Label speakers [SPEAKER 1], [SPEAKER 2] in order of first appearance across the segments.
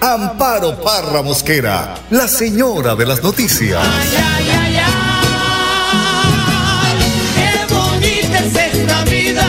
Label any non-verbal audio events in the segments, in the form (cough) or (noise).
[SPEAKER 1] Amparo Parra Mosquera, la señora de las noticias.
[SPEAKER 2] Ay, ay, ay, qué bonita es esta vida.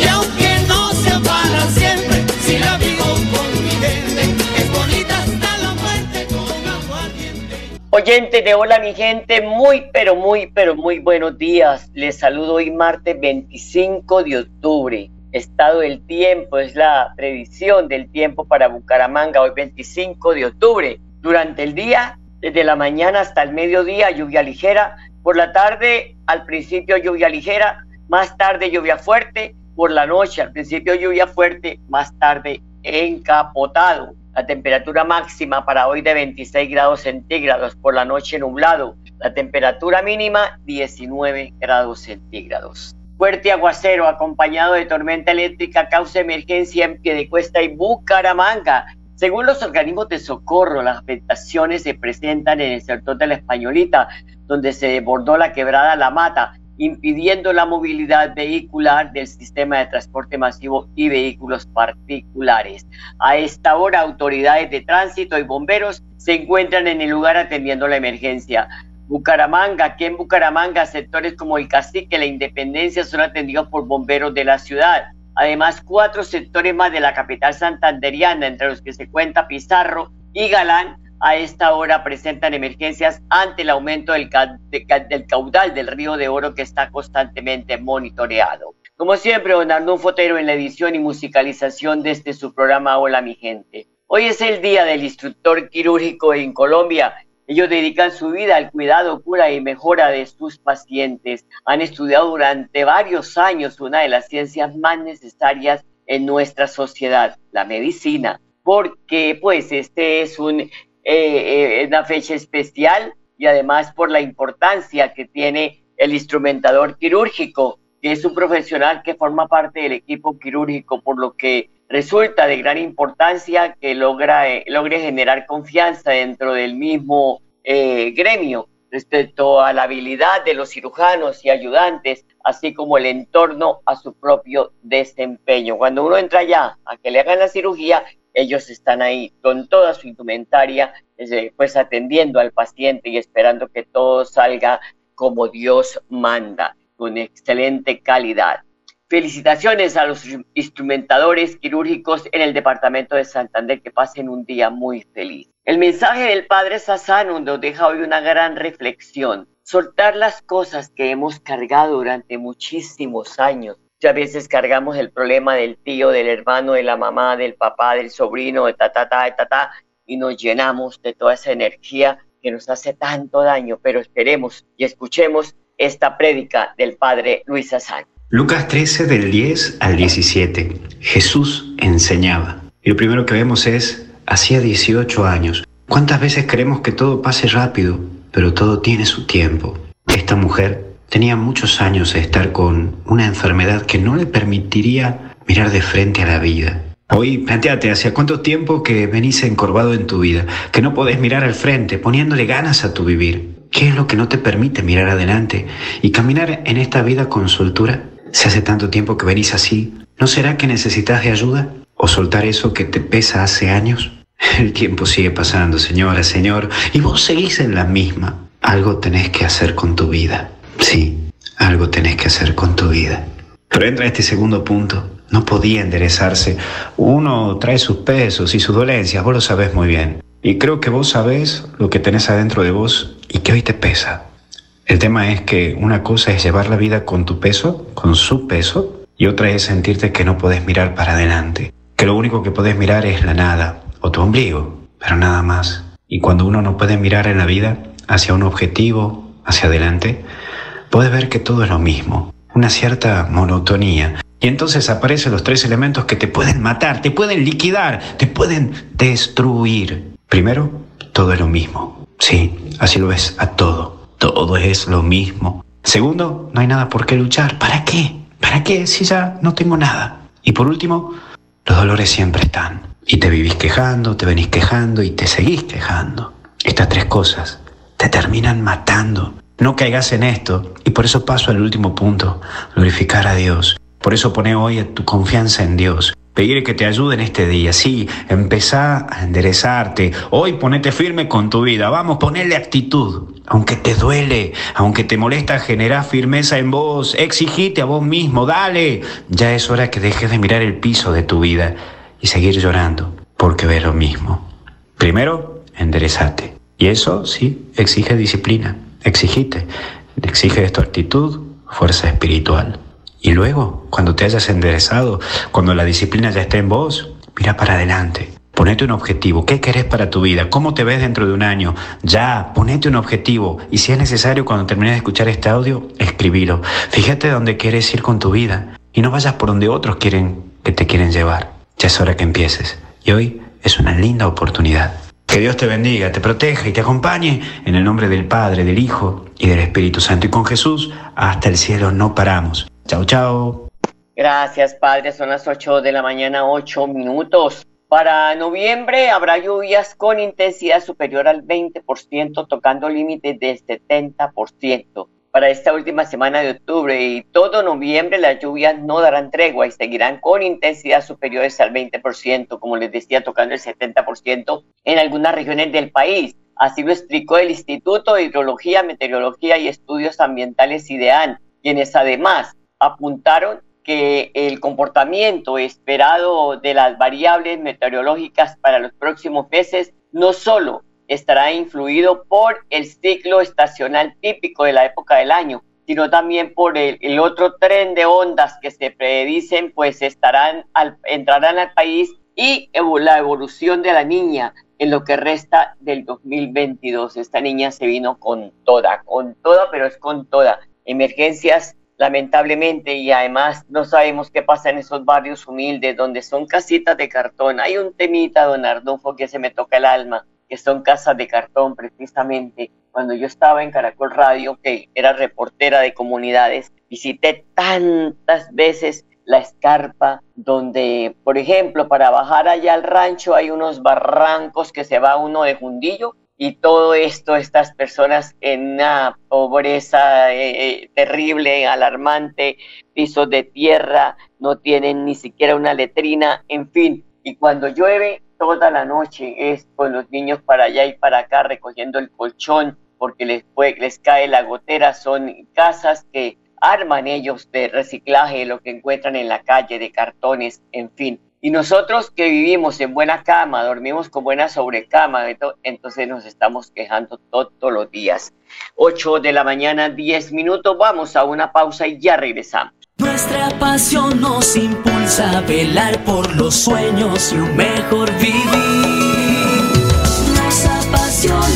[SPEAKER 2] Y aunque no sea para siempre, si la vivo con mi gente, es bonita hasta la muerte con aguardiente.
[SPEAKER 3] Oyentes de Hola mi gente, muy pero muy pero muy buenos días. Les saludo hoy martes 25 de octubre. Estado del tiempo es la previsión del tiempo para Bucaramanga hoy 25 de octubre. Durante el día, desde la mañana hasta el mediodía, lluvia ligera. Por la tarde, al principio lluvia ligera, más tarde lluvia fuerte. Por la noche, al principio lluvia fuerte, más tarde encapotado. La temperatura máxima para hoy de 26 grados centígrados, por la noche nublado. La temperatura mínima 19 grados centígrados. Fuerte aguacero acompañado de tormenta eléctrica causa emergencia en Piedecuesta y Bucaramanga. Según los organismos de socorro, las afectaciones se presentan en el sector de la Españolita, donde se desbordó la quebrada La Mata, impidiendo la movilidad vehicular del sistema de transporte masivo y vehículos particulares. A esta hora, autoridades de tránsito y bomberos se encuentran en el lugar atendiendo la emergencia. Bucaramanga, aquí en Bucaramanga, sectores como el Cacique, la Independencia son atendidos por bomberos de la ciudad. Además, cuatro sectores más de la capital santanderiana, entre los que se cuenta Pizarro y Galán, a esta hora presentan emergencias ante el aumento del, ca de, del caudal del río de Oro que está constantemente monitoreado. Como siempre, don Arnulfo Fotero en la edición y musicalización de este su programa Hola mi gente. Hoy es el día del instructor quirúrgico en Colombia ellos dedican su vida al cuidado, cura y mejora de sus pacientes. Han estudiado durante varios años una de las ciencias más necesarias en nuestra sociedad, la medicina, porque pues este es un, eh, eh, una fecha especial y además por la importancia que tiene el instrumentador quirúrgico, que es un profesional que forma parte del equipo quirúrgico, por lo que resulta de gran importancia que logra, eh, logre generar confianza dentro del mismo eh, gremio respecto a la habilidad de los cirujanos y ayudantes, así como el entorno a su propio desempeño. Cuando uno entra ya a que le hagan la cirugía, ellos están ahí con toda su indumentaria, pues atendiendo al paciente y esperando que todo salga como Dios manda, con excelente calidad. Felicitaciones a los instrumentadores quirúrgicos en el departamento de Santander que pasen un día muy feliz. El mensaje del Padre Sassano nos deja hoy una gran reflexión. Soltar las cosas que hemos cargado durante muchísimos años. Muchas veces cargamos el problema del tío, del hermano, de la mamá, del papá, del sobrino, de ta, ta, ta, de ta, ta, y nos llenamos de toda esa energía que nos hace tanto daño. Pero esperemos y escuchemos esta prédica del Padre Luis Sassano.
[SPEAKER 4] Lucas 13 del 10 al 17. Jesús enseñaba. Y lo primero que vemos es, hacía 18 años. ¿Cuántas veces queremos que todo pase rápido, pero todo tiene su tiempo? Esta mujer tenía muchos años de estar con una enfermedad que no le permitiría mirar de frente a la vida. Hoy, planteate, ¿hace cuánto tiempo que venís encorvado en tu vida? Que no podés mirar al frente, poniéndole ganas a tu vivir. ¿Qué es lo que no te permite mirar adelante y caminar en esta vida con soltura? Si hace tanto tiempo que venís así, ¿no será que necesitas de ayuda? ¿O soltar eso que te pesa hace años? (laughs) El tiempo sigue pasando, señora, señor, y vos seguís en la misma. Algo tenés que hacer con tu vida. Sí, algo tenés que hacer con tu vida. Pero entra este segundo punto. No podía enderezarse. Uno trae sus pesos y sus dolencias, vos lo sabés muy bien. Y creo que vos sabés lo que tenés adentro de vos y que hoy te pesa. El tema es que una cosa es llevar la vida con tu peso, con su peso, y otra es sentirte que no podés mirar para adelante, que lo único que podés mirar es la nada o tu ombligo, pero nada más. Y cuando uno no puede mirar en la vida hacia un objetivo, hacia adelante, puede ver que todo es lo mismo, una cierta monotonía. Y entonces aparecen los tres elementos que te pueden matar, te pueden liquidar, te pueden destruir. Primero, todo es lo mismo. Sí, así lo ves a todo. Todo es lo mismo. Segundo, no hay nada por qué luchar. ¿Para qué? ¿Para qué si ya no tengo nada? Y por último, los dolores siempre están. Y te vivís quejando, te venís quejando y te seguís quejando. Estas tres cosas te terminan matando. No caigas en esto. Y por eso paso al último punto, glorificar a Dios. Por eso pone hoy tu confianza en Dios. Pedir que te ayude en este día. Sí, empezá a enderezarte. Hoy ponete firme con tu vida. Vamos, ponele actitud. Aunque te duele, aunque te molesta, generar firmeza en vos. Exigite a vos mismo. Dale. Ya es hora que dejes de mirar el piso de tu vida y seguir llorando porque ves lo mismo. Primero, enderezate. Y eso sí, exige disciplina. Exigite. Exige tu actitud, fuerza espiritual. Y luego, cuando te hayas enderezado, cuando la disciplina ya esté en vos, mira para adelante. Ponete un objetivo. ¿Qué querés para tu vida? ¿Cómo te ves dentro de un año? Ya, ponete un objetivo. Y si es necesario, cuando termines de escuchar este audio, escribilo. Fíjate dónde quieres ir con tu vida. Y no vayas por donde otros quieren que te quieren llevar. Ya es hora que empieces. Y hoy es una linda oportunidad. Que Dios te bendiga, te proteja y te acompañe en el nombre del Padre, del Hijo y del Espíritu Santo. Y con Jesús hasta el cielo no paramos. Chao, chao.
[SPEAKER 3] Gracias, Padre. Son las 8 de la mañana, 8 minutos. Para noviembre habrá lluvias con intensidad superior al 20%, tocando límites del 70% para esta última semana de octubre y todo noviembre las lluvias no darán tregua y seguirán con intensidad superiores al 20%, como les decía, tocando el 70% en algunas regiones del país. Así lo explicó el Instituto de Hidrología, Meteorología y Estudios Ambientales IDEAN, quienes además apuntaron que el comportamiento esperado de las variables meteorológicas para los próximos meses no solo estará influido por el ciclo estacional típico de la época del año, sino también por el, otro tren de ondas que se predicen, pues entrarán al país y la evolución de la niña en lo que resta del 2022. Esta niña se vino con toda, con toda, pero es con toda. Emergencias lamentablemente, y además no sabemos qué pasa en esos barrios humildes donde son casitas de cartón. Hay un temita, don Arnulfo, que se me toca el alma, que son casas de cartón precisamente. Cuando yo estaba en Caracol Radio, que era reportera de comunidades, visité tantas veces la escarpa, donde, por ejemplo, para bajar allá al rancho hay unos barrancos que se va uno de Jundillo y todo esto, estas personas en una pobreza eh, eh, terrible, alarmante, pisos de tierra, no tienen ni siquiera una letrina, en fin. Y cuando llueve toda la noche es con los niños para allá y para acá recogiendo el colchón porque les, les cae la gotera. Son casas que arman ellos de reciclaje, lo que encuentran en la calle, de cartones, en fin. Y nosotros que vivimos en buena cama, dormimos con buena sobrecama, entonces nos estamos quejando todos los días. 8 de la mañana, 10 minutos, vamos a una pausa y ya regresamos.
[SPEAKER 2] Nuestra pasión nos impulsa a velar por los sueños y un mejor vivir. Nos apasiona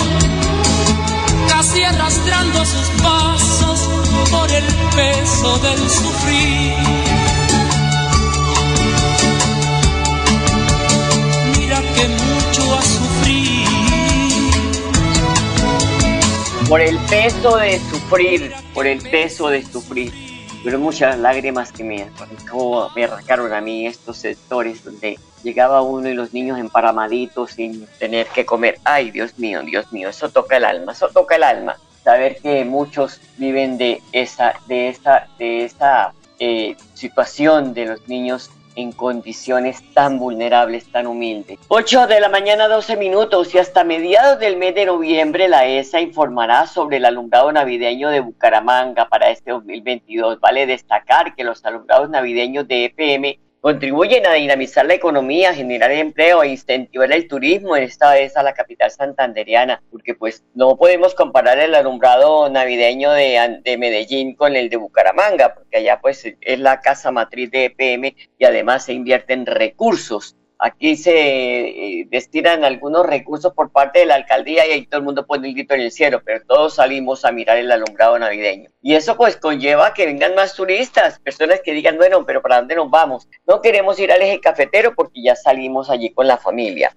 [SPEAKER 5] casi arrastrando sus pasos por el peso del sufrir. Mira que mucho ha sufrido
[SPEAKER 3] por el peso de sufrir, por el peso de sufrir. Pero muchas lágrimas que me, me arrancaron a mí estos sectores donde llegaba uno y los niños emparamaditos sin tener que comer. Ay, Dios mío, Dios mío, eso toca el alma, eso toca el alma. Saber que muchos viven de esa, de esta, de esta eh, situación de los niños en condiciones tan vulnerables, tan humildes. 8 de la mañana, 12 minutos y hasta mediados del mes de noviembre la ESA informará sobre el alumbrado navideño de Bucaramanga para este 2022. Vale destacar que los alumbrados navideños de EPM contribuyen a dinamizar la economía, generar empleo e incentivar el turismo en esta vez a la capital santanderiana, porque pues no podemos comparar el alumbrado navideño de, de, Medellín con el de Bucaramanga, porque allá pues es la casa matriz de EPM y además se invierten recursos Aquí se eh, destinan algunos recursos por parte de la alcaldía y ahí todo el mundo pone el grito en el cielo, pero todos salimos a mirar el alumbrado navideño. Y eso pues conlleva que vengan más turistas, personas que digan, bueno, pero ¿para dónde nos vamos? No queremos ir al eje cafetero porque ya salimos allí con la familia.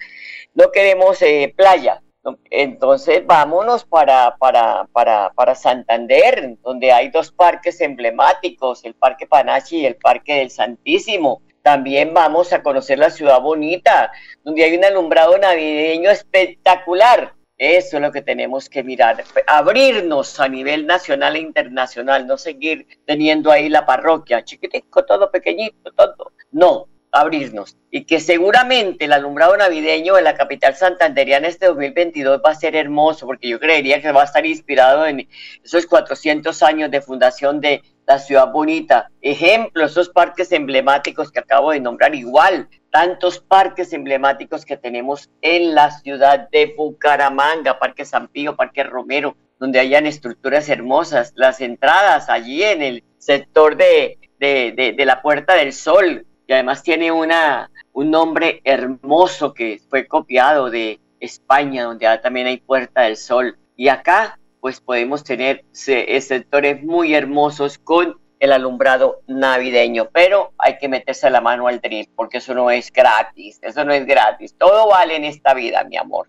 [SPEAKER 3] No queremos eh, playa, entonces vámonos para, para, para, para, Santander, donde hay dos parques emblemáticos, el Parque Panachi y el Parque del Santísimo. También vamos a conocer la ciudad bonita, donde hay un alumbrado navideño espectacular. Eso es lo que tenemos que mirar, abrirnos a nivel nacional e internacional, no seguir teniendo ahí la parroquia, chiquitico, todo pequeñito, todo. No, abrirnos. Y que seguramente el alumbrado navideño en la capital santanderiana este 2022 va a ser hermoso, porque yo creería que va a estar inspirado en esos 400 años de fundación de la ciudad bonita. Ejemplo, esos parques emblemáticos que acabo de nombrar, igual, tantos parques emblemáticos que tenemos en la ciudad de Bucaramanga, Parque San Pío, Parque Romero, donde hayan estructuras hermosas, las entradas allí en el sector de, de, de, la Puerta del Sol, y además tiene una, un nombre hermoso que fue copiado de España, donde también hay Puerta del Sol. Y acá pues podemos tener sectores muy hermosos con el alumbrado navideño, pero hay que meterse la mano al drill porque eso no es gratis, eso no es gratis, todo vale en esta vida, mi amor.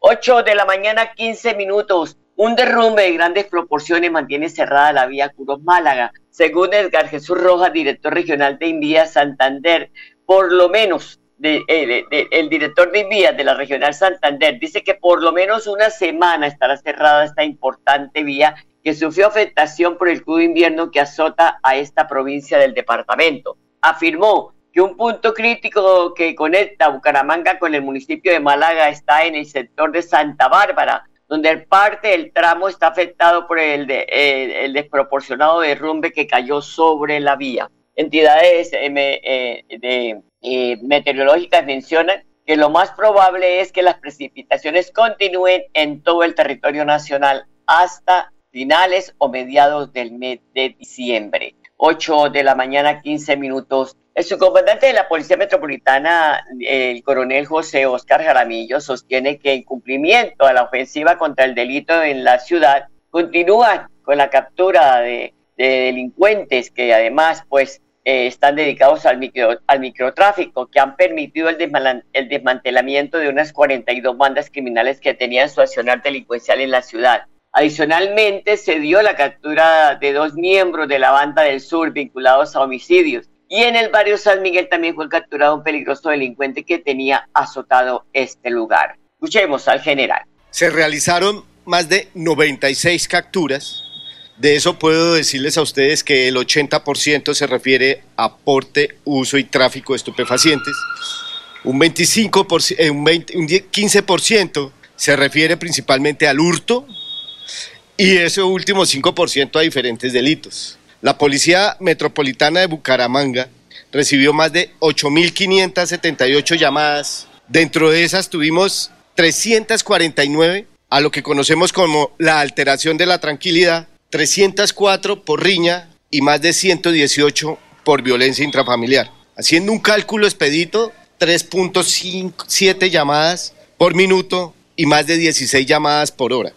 [SPEAKER 3] 8 de la mañana, 15 minutos. Un derrumbe de grandes proporciones mantiene cerrada la vía Curos Málaga. Según Edgar Jesús Rojas, director regional de Invía Santander, por lo menos eh, el director de Invías de la Regional Santander dice que por lo menos una semana estará cerrada esta importante vía que sufrió afectación por el crudo invierno que azota a esta provincia del departamento. Afirmó que un punto crítico que conecta Bucaramanga con el municipio de Málaga está en el sector de Santa Bárbara, donde parte del tramo está afectado por el, de, eh, el desproporcionado derrumbe que cayó sobre la vía. Entidades eh, de eh, meteorológicas mencionan que lo más probable es que las precipitaciones continúen en todo el territorio nacional hasta finales o mediados del mes de diciembre. 8 de la mañana, 15 minutos. El subcomandante de la Policía Metropolitana, el coronel José Oscar Jaramillo, sostiene que en cumplimiento a la ofensiva contra el delito en la ciudad, continúa con la captura de, de delincuentes que además, pues, eh, están dedicados al, micro, al microtráfico, que han permitido el, el desmantelamiento de unas 42 bandas criminales que tenían su accionar delincuencial en la ciudad. Adicionalmente, se dio la captura de dos miembros de la banda del sur vinculados a homicidios. Y en el barrio San Miguel también fue capturado un peligroso delincuente que tenía azotado este lugar. Escuchemos al general.
[SPEAKER 6] Se realizaron más de 96 capturas de eso puedo decirles a ustedes que el 80% se refiere a porte, uso y tráfico de estupefacientes. Un, 25%, eh, un, 15% se refiere principalmente al hurto y ese último 5% a diferentes delitos. La Policía Metropolitana de Bucaramanga recibió más de 8.578 llamadas. Dentro de esas tuvimos 349 a lo que conocemos como la alteración de la tranquilidad 304 por riña y más de 118 por violencia intrafamiliar. Haciendo un cálculo expedito, 3.7 llamadas por minuto y más de 16 llamadas por hora.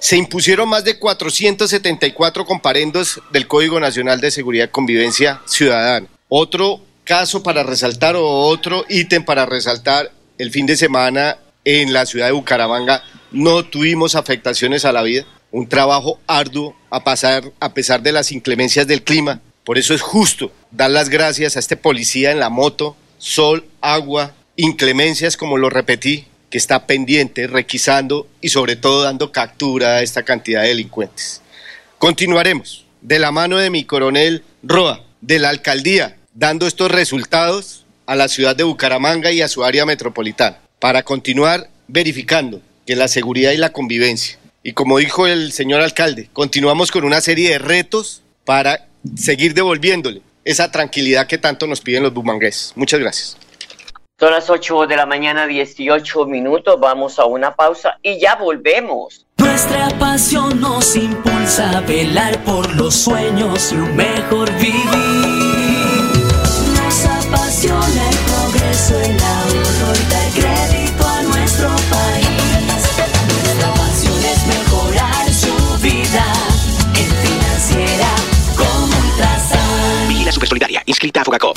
[SPEAKER 6] Se impusieron más de 474 comparendos del Código Nacional de Seguridad y Convivencia Ciudadana. Otro caso para resaltar o otro ítem para resaltar, el fin de semana en la ciudad de Bucaramanga no tuvimos afectaciones a la vida. Un trabajo arduo a, pasar, a pesar de las inclemencias del clima. Por eso es justo dar las gracias a este policía en la moto, sol, agua, inclemencias, como lo repetí, que está pendiente, requisando y sobre todo dando captura a esta cantidad de delincuentes. Continuaremos de la mano de mi coronel Roa, de la alcaldía, dando estos resultados a la ciudad de Bucaramanga y a su área metropolitana, para continuar verificando que la seguridad y la convivencia. Y como dijo el señor alcalde, continuamos con una serie de retos para seguir devolviéndole esa tranquilidad que tanto nos piden los bumangueses. Muchas gracias.
[SPEAKER 3] Son las 8 de la mañana, 18 minutos. Vamos a una pausa y ya volvemos.
[SPEAKER 5] Nuestra pasión nos impulsa a velar por los sueños y un mejor vivir. Nos apasiona el progreso, el ahorro y dar crédito a nuestro país. Nuestra pasión es mejorar su vida en financiera como Ultrasan.
[SPEAKER 7] Vigila Supersolidaria, inscrita a Fogacop.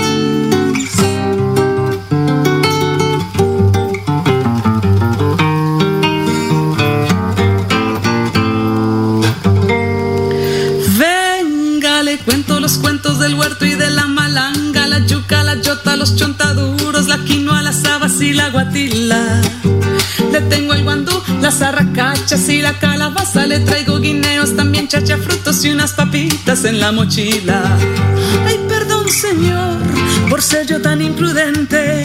[SPEAKER 8] Del huerto y de la malanga, la yuca, la yota, los chontaduros, la quinoa, las habas y la guatila. Le tengo el guandú, las arracachas y la calabaza, le traigo guineos, también chacha frutos y unas papitas en la mochila. Ay, perdón señor, por ser yo tan imprudente,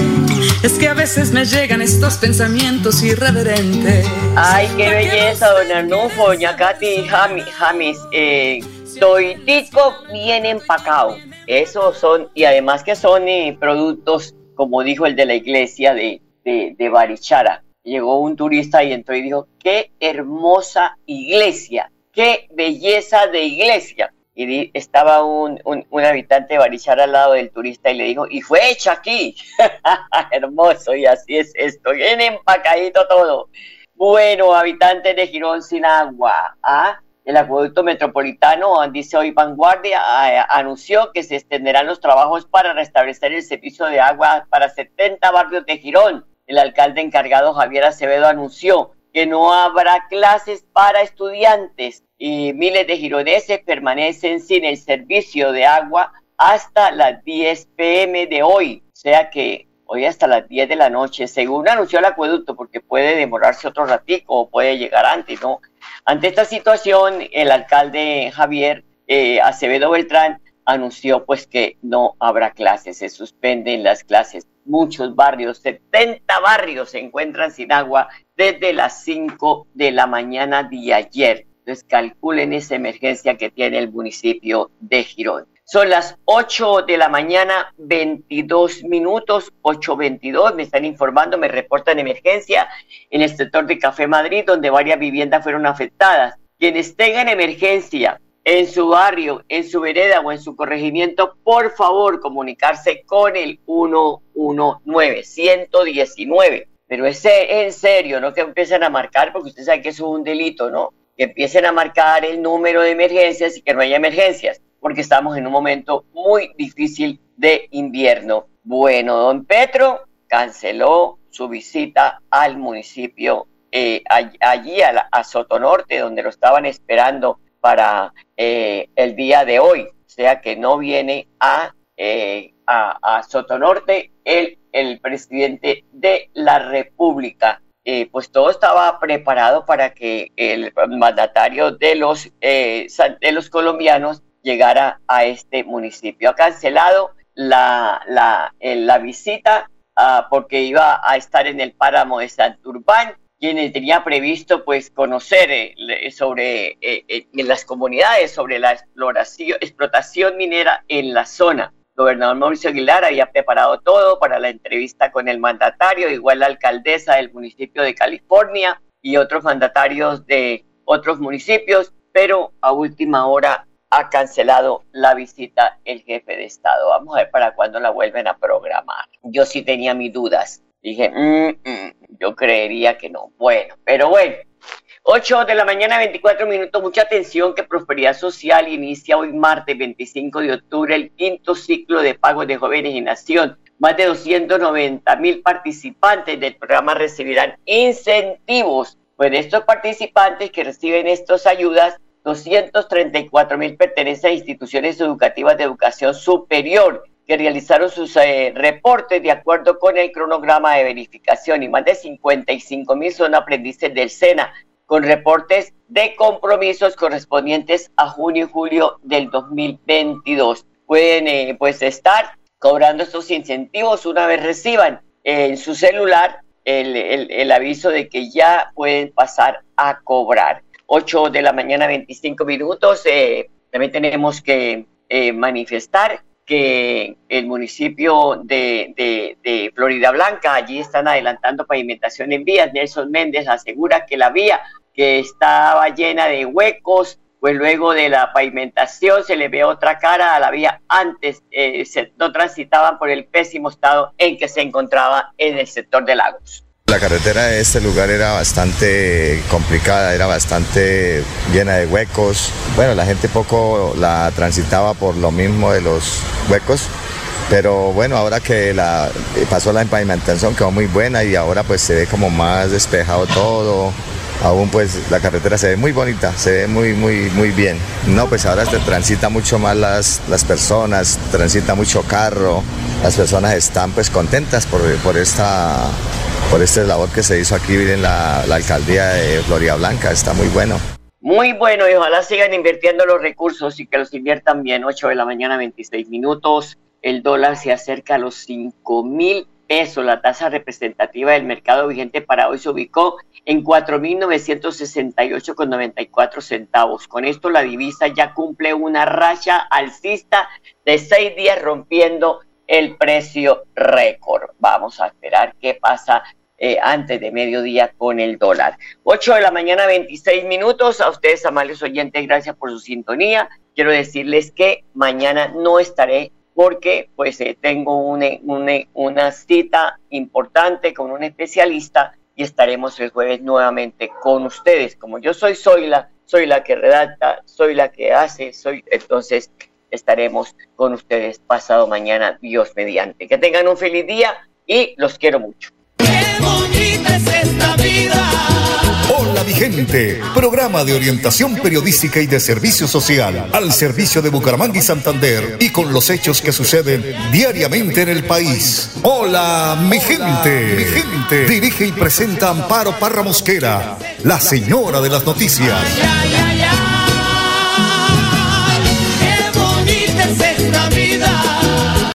[SPEAKER 8] es que a veces me llegan estos pensamientos irreverentes.
[SPEAKER 3] Ay, qué belleza, don Arnulfo, doña Katy James. Eh, toitico bien empacado. Esos son, y además que son eh, productos, como dijo el de la iglesia de, de, de Barichara. Llegó un turista y entró y dijo, qué hermosa iglesia, qué belleza de iglesia. Y estaba un, un, un habitante de Barichara al lado del turista y le dijo, y fue hecha aquí. (laughs) Hermoso, y así es esto, bien empacadito todo. Bueno, habitantes de Girón sin agua. ¿ah? El acueducto metropolitano, dice hoy Vanguardia, anunció que se extenderán los trabajos para restablecer el servicio de agua para 70 barrios de Girón. El alcalde encargado Javier Acevedo anunció que no habrá clases para estudiantes y miles de gironeses permanecen sin el servicio de agua hasta las 10 pm de hoy. O sea que hoy hasta las 10 de la noche, según anunció el acueducto, porque puede demorarse otro ratico o puede llegar antes, ¿no? Ante esta situación, el alcalde Javier eh, Acevedo Beltrán anunció pues que no habrá clases, se suspenden las clases. Muchos barrios, 70 barrios se encuentran sin agua desde las 5 de la mañana de ayer. Entonces calculen esa emergencia que tiene el municipio de Girón. Son las 8 de la mañana, 22 minutos, 8.22, me están informando, me reportan emergencia en el sector de Café Madrid, donde varias viviendas fueron afectadas. Quienes tengan emergencia en su barrio, en su vereda o en su corregimiento, por favor comunicarse con el 119, 119. Pero es en serio, no que empiecen a marcar, porque usted sabe que eso es un delito, ¿no? Que empiecen a marcar el número de emergencias y que no haya emergencias porque estamos en un momento muy difícil de invierno. Bueno, don Petro canceló su visita al municipio, eh, allí a, Sotonorte, donde lo estaban esperando para eh, el día de hoy. O sea que no viene a, eh, a, Sotonorte el, presidente de la República. pues todo estaba preparado para que el mandatario de los, de los colombianos llegara a este municipio. Ha cancelado la, la, eh, la visita uh, porque iba a estar en el páramo de Santurbán, quienes tenía previsto pues conocer eh, sobre eh, en las comunidades sobre la exploración, explotación minera en la zona. El gobernador Mauricio Aguilar había preparado todo para la entrevista con el mandatario, igual la alcaldesa del municipio de California y otros mandatarios de otros municipios, pero a última hora ha cancelado la visita el jefe de Estado. Vamos a ver para cuándo la vuelven a programar. Yo sí tenía mis dudas. Dije, mm, mm, yo creería que no. Bueno, pero bueno. 8 de la mañana, 24 minutos. Mucha atención que Prosperidad Social inicia hoy martes 25 de octubre el quinto ciclo de pagos de jóvenes y nación. Más de 290 mil participantes del programa recibirán incentivos. Pues estos participantes que reciben estas ayudas 234 mil pertenecen a instituciones educativas de educación superior que realizaron sus eh, reportes de acuerdo con el cronograma de verificación y más de 55 mil son aprendices del SENA con reportes de compromisos correspondientes a junio y julio del 2022. Pueden eh, pues estar cobrando estos incentivos una vez reciban en su celular el, el aviso de que ya pueden pasar a cobrar. 8 de la mañana, 25 minutos. Eh, también tenemos que eh, manifestar que el municipio de, de, Florida Blanca, allí están adelantando pavimentación en vías. Nelson Méndez asegura que la vía que estaba llena de huecos, pues luego de la pavimentación se le ve otra cara a la vía antes, eh, se, no transitaban por el pésimo estado en que se encontraba en el sector de Lagos.
[SPEAKER 9] La carretera de este lugar era bastante complicada, era bastante llena de huecos. Bueno, la gente poco la transitaba por lo mismo de los huecos, pero bueno, ahora que la, pasó la pavimentación quedó muy buena y ahora pues se ve como más despejado todo. Aún pues la carretera se ve muy bonita, se ve muy, muy, muy bien. No, pues ahora se transita mucho más las, las personas, transita mucho carro, las personas están pues contentas por, por esta por esta labor que se hizo aquí en la, alcaldía de Florida Blanca. Está muy bueno.
[SPEAKER 3] Muy bueno y ojalá sigan invirtiendo los recursos y que los inviertan bien. 8 de la mañana, 26 minutos. El dólar se acerca a los 5 mil pesos. La tasa representativa del mercado vigente para hoy se ubicó en 4.968,94 centavos. Con esto la divisa ya cumple una racha alcista de seis días rompiendo el precio récord. Vamos a esperar qué pasa eh, antes de mediodía con el dólar. 8 de la mañana, 26 minutos. A ustedes, amables oyentes, gracias por su sintonía. Quiero decirles que mañana no estaré porque pues eh, tengo una, una cita importante con un especialista y estaremos el jueves nuevamente con ustedes. Como yo soy, soy la, soy la que redacta, soy la que hace, soy entonces estaremos con ustedes pasado mañana, Dios mediante. Que tengan un feliz día y los quiero mucho.
[SPEAKER 1] Hola mi gente, programa de orientación periodística y de servicio social al servicio de Bucaramanga y Santander y con los hechos que suceden diariamente en el país. Hola mi gente, mi gente. Dirige y presenta Amparo Parra Mosquera, la señora de las noticias.